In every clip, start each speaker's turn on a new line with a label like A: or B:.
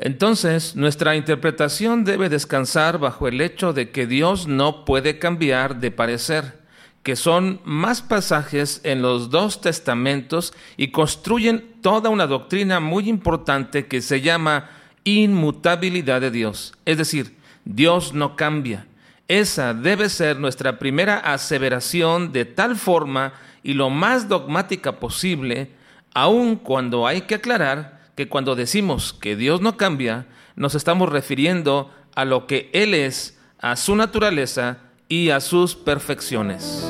A: Entonces, nuestra interpretación debe descansar bajo el hecho de que Dios no puede cambiar de parecer, que son más pasajes en los dos testamentos y construyen toda una doctrina muy importante que se llama inmutabilidad de Dios. Es decir, Dios no cambia. Esa debe ser nuestra primera aseveración de tal forma y lo más dogmática posible, aun cuando hay que aclarar que cuando decimos que Dios no cambia, nos estamos refiriendo a lo que Él es, a su naturaleza y a sus perfecciones.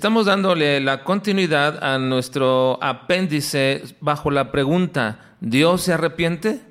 A: Estamos dándole la continuidad a nuestro apéndice bajo la pregunta, ¿Dios se arrepiente?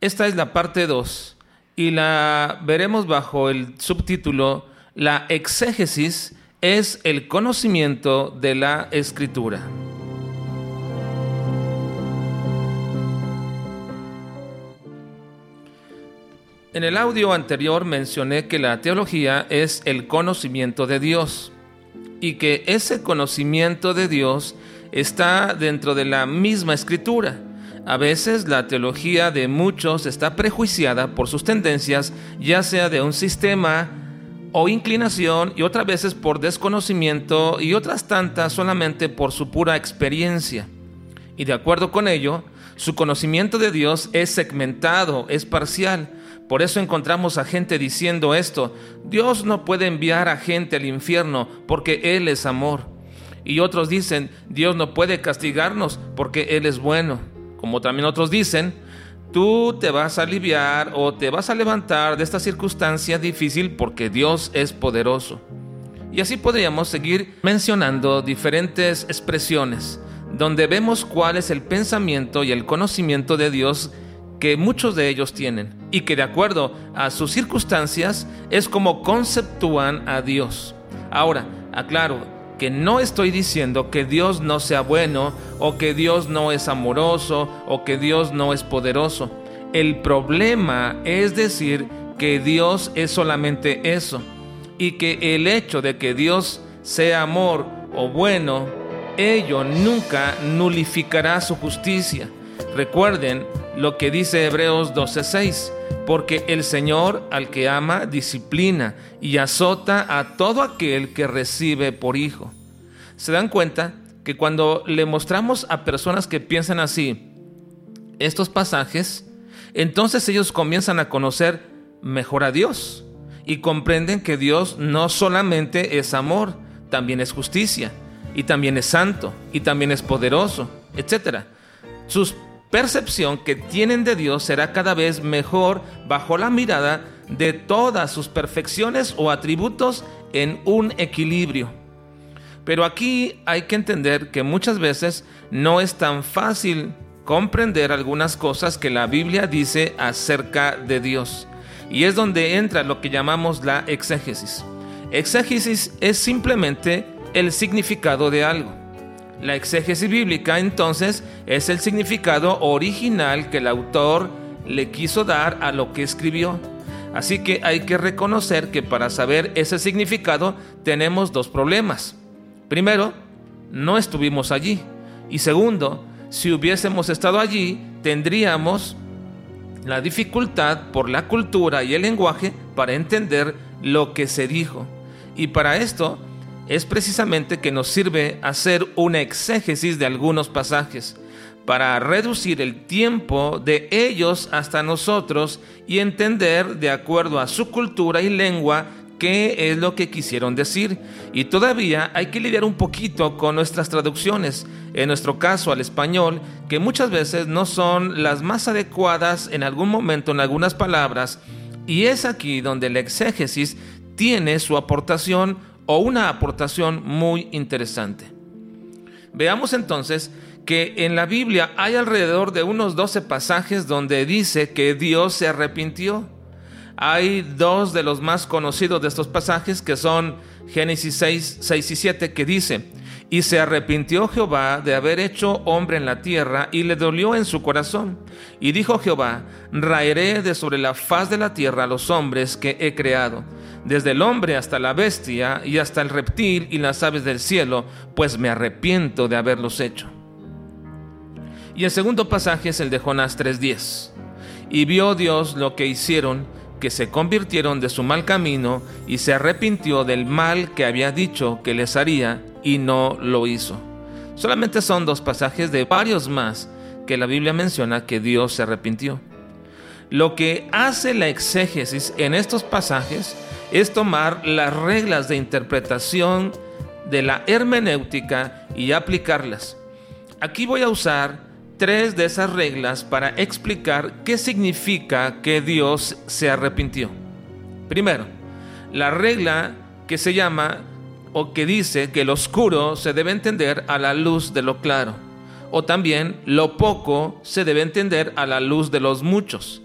A: Esta es la parte 2 y la veremos bajo el subtítulo, La exégesis es el conocimiento de la escritura. En el audio anterior mencioné que la teología es el conocimiento de Dios y que ese conocimiento de Dios está dentro de la misma escritura. A veces la teología de muchos está prejuiciada por sus tendencias, ya sea de un sistema o inclinación, y otras veces por desconocimiento, y otras tantas solamente por su pura experiencia. Y de acuerdo con ello, su conocimiento de Dios es segmentado, es parcial, por eso encontramos a gente diciendo esto, Dios no puede enviar a gente al infierno porque Él es amor. Y otros dicen, Dios no puede castigarnos porque Él es bueno. Como también otros dicen, tú te vas a aliviar o te vas a levantar de esta circunstancia difícil porque Dios es poderoso. Y así podríamos seguir mencionando diferentes expresiones donde vemos cuál es el pensamiento y el conocimiento de Dios que muchos de ellos tienen y que de acuerdo a sus circunstancias es como conceptúan a Dios. Ahora, aclaro que no estoy diciendo que Dios no sea bueno o que Dios no es amoroso o que Dios no es poderoso. El problema es decir que Dios es solamente eso y que el hecho de que Dios sea amor o bueno, ello nunca nulificará su justicia. Recuerden lo que dice Hebreos 12:6, porque el Señor al que ama disciplina y azota a todo aquel que recibe por hijo. ¿Se dan cuenta que cuando le mostramos a personas que piensan así estos pasajes, entonces ellos comienzan a conocer mejor a Dios y comprenden que Dios no solamente es amor, también es justicia y también es santo y también es poderoso, etc. Sus percepción que tienen de Dios será cada vez mejor bajo la mirada de todas sus perfecciones o atributos en un equilibrio. Pero aquí hay que entender que muchas veces no es tan fácil comprender algunas cosas que la Biblia dice acerca de Dios. Y es donde entra lo que llamamos la exégesis. Exégesis es simplemente el significado de algo. La exégesis bíblica entonces es el significado original que el autor le quiso dar a lo que escribió. Así que hay que reconocer que para saber ese significado tenemos dos problemas. Primero, no estuvimos allí. Y segundo, si hubiésemos estado allí, tendríamos la dificultad por la cultura y el lenguaje para entender lo que se dijo. Y para esto es precisamente que nos sirve hacer una exégesis de algunos pasajes para reducir el tiempo de ellos hasta nosotros y entender de acuerdo a su cultura y lengua qué es lo que quisieron decir. Y todavía hay que lidiar un poquito con nuestras traducciones, en nuestro caso al español, que muchas veces no son las más adecuadas en algún momento en algunas palabras. Y es aquí donde la exégesis tiene su aportación o una aportación muy interesante. Veamos entonces que en la Biblia hay alrededor de unos 12 pasajes donde dice que Dios se arrepintió. Hay dos de los más conocidos de estos pasajes que son Génesis 6, 6 y 7 que dice, Y se arrepintió Jehová de haber hecho hombre en la tierra, y le dolió en su corazón. Y dijo Jehová, raeré de sobre la faz de la tierra a los hombres que he creado, desde el hombre hasta la bestia, y hasta el reptil y las aves del cielo, pues me arrepiento de haberlos hecho. Y el segundo pasaje es el de Jonás 3.10. Y vio Dios lo que hicieron, que se convirtieron de su mal camino, y se arrepintió del mal que había dicho que les haría, y no lo hizo. Solamente son dos pasajes de varios más que la Biblia menciona que Dios se arrepintió. Lo que hace la exégesis en estos pasajes es tomar las reglas de interpretación de la hermenéutica y aplicarlas. Aquí voy a usar tres de esas reglas para explicar qué significa que Dios se arrepintió. Primero, la regla que se llama o que dice que lo oscuro se debe entender a la luz de lo claro, o también lo poco se debe entender a la luz de los muchos.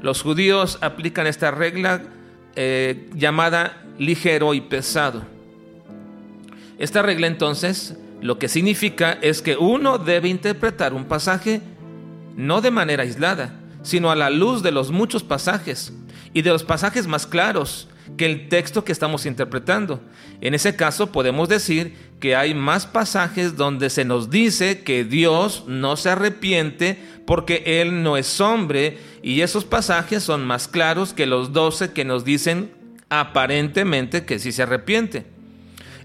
A: Los judíos aplican esta regla eh, llamada ligero y pesado. Esta regla entonces lo que significa es que uno debe interpretar un pasaje no de manera aislada, sino a la luz de los muchos pasajes y de los pasajes más claros que el texto que estamos interpretando. En ese caso podemos decir que hay más pasajes donde se nos dice que Dios no se arrepiente porque Él no es hombre y esos pasajes son más claros que los doce que nos dicen aparentemente que sí se arrepiente.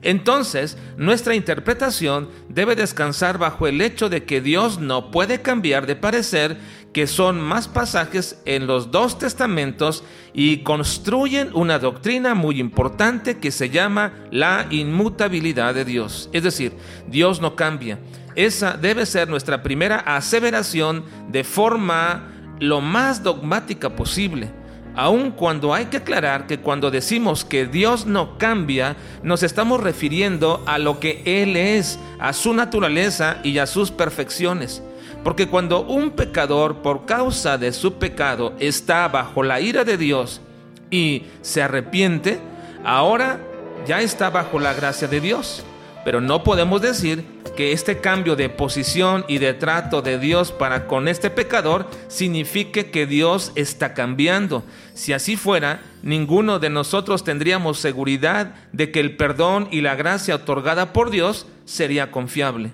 A: Entonces, nuestra interpretación debe descansar bajo el hecho de que Dios no puede cambiar de parecer, que son más pasajes en los dos testamentos y construyen una doctrina muy importante que se llama la inmutabilidad de Dios. Es decir, Dios no cambia. Esa debe ser nuestra primera aseveración de forma lo más dogmática posible aun cuando hay que aclarar que cuando decimos que Dios no cambia, nos estamos refiriendo a lo que Él es, a su naturaleza y a sus perfecciones. Porque cuando un pecador por causa de su pecado está bajo la ira de Dios y se arrepiente, ahora ya está bajo la gracia de Dios. Pero no podemos decir que este cambio de posición y de trato de Dios para con este pecador signifique que Dios está cambiando. Si así fuera, ninguno de nosotros tendríamos seguridad de que el perdón y la gracia otorgada por Dios sería confiable.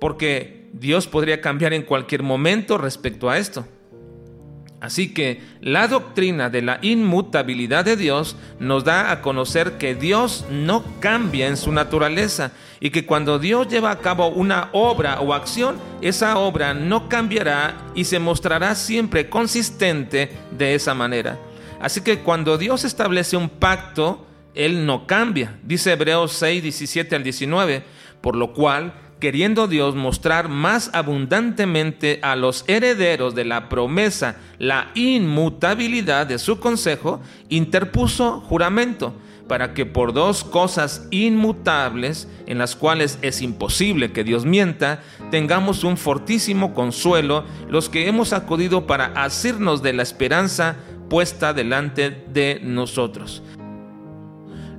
A: Porque Dios podría cambiar en cualquier momento respecto a esto. Así que la doctrina de la inmutabilidad de Dios nos da a conocer que Dios no cambia en su naturaleza y que cuando Dios lleva a cabo una obra o acción, esa obra no cambiará y se mostrará siempre consistente de esa manera. Así que cuando Dios establece un pacto, Él no cambia. Dice Hebreos 6, 17 al 19, por lo cual queriendo Dios mostrar más abundantemente a los herederos de la promesa la inmutabilidad de su consejo, interpuso juramento para que por dos cosas inmutables, en las cuales es imposible que Dios mienta, tengamos un fortísimo consuelo los que hemos acudido para asirnos de la esperanza puesta delante de nosotros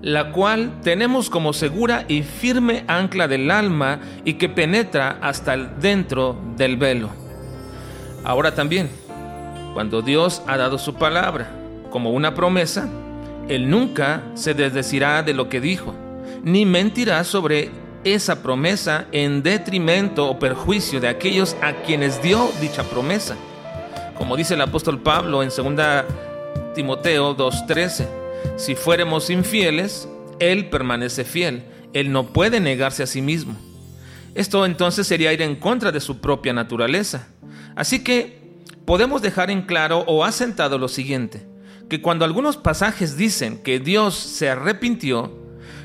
A: la cual tenemos como segura y firme ancla del alma y que penetra hasta dentro del velo. Ahora también, cuando Dios ha dado su palabra como una promesa, Él nunca se desdecirá de lo que dijo, ni mentirá sobre esa promesa en detrimento o perjuicio de aquellos a quienes dio dicha promesa. Como dice el apóstol Pablo en 2 Timoteo 2.13 si fuéramos infieles, Él permanece fiel. Él no puede negarse a sí mismo. Esto entonces sería ir en contra de su propia naturaleza. Así que podemos dejar en claro o asentado lo siguiente, que cuando algunos pasajes dicen que Dios se arrepintió,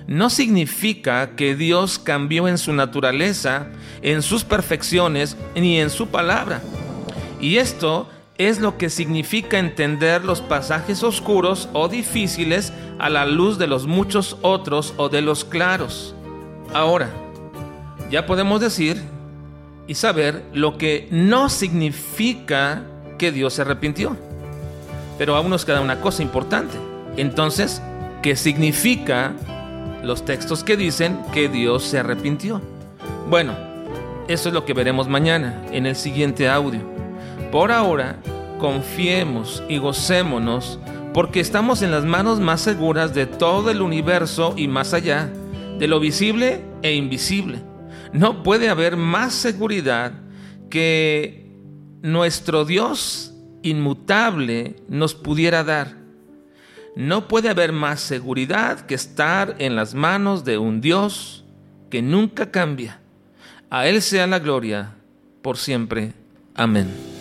A: no significa que Dios cambió en su naturaleza, en sus perfecciones, ni en su palabra. Y esto es lo que significa entender los pasajes oscuros o difíciles a la luz de los muchos otros o de los claros. Ahora, ya podemos decir y saber lo que no significa que Dios se arrepintió. Pero aún nos queda una cosa importante. Entonces, ¿qué significa los textos que dicen que Dios se arrepintió. Bueno, eso es lo que veremos mañana en el siguiente audio. Por ahora, confiemos y gocémonos porque estamos en las manos más seguras de todo el universo y más allá, de lo visible e invisible. No puede haber más seguridad que nuestro Dios inmutable nos pudiera dar. No puede haber más seguridad que estar en las manos de un Dios que nunca cambia. A Él sea la gloria por siempre. Amén.